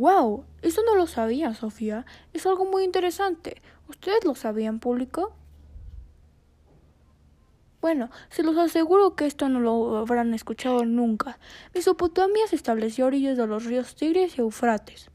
¡Wow! Eso no lo sabía, Sofía. Es algo muy interesante. ¿Ustedes lo sabían, público? Bueno, se los aseguro que esto no lo habrán escuchado nunca. Mesopotamia se estableció a orillas de los ríos Tigris y Eufrates.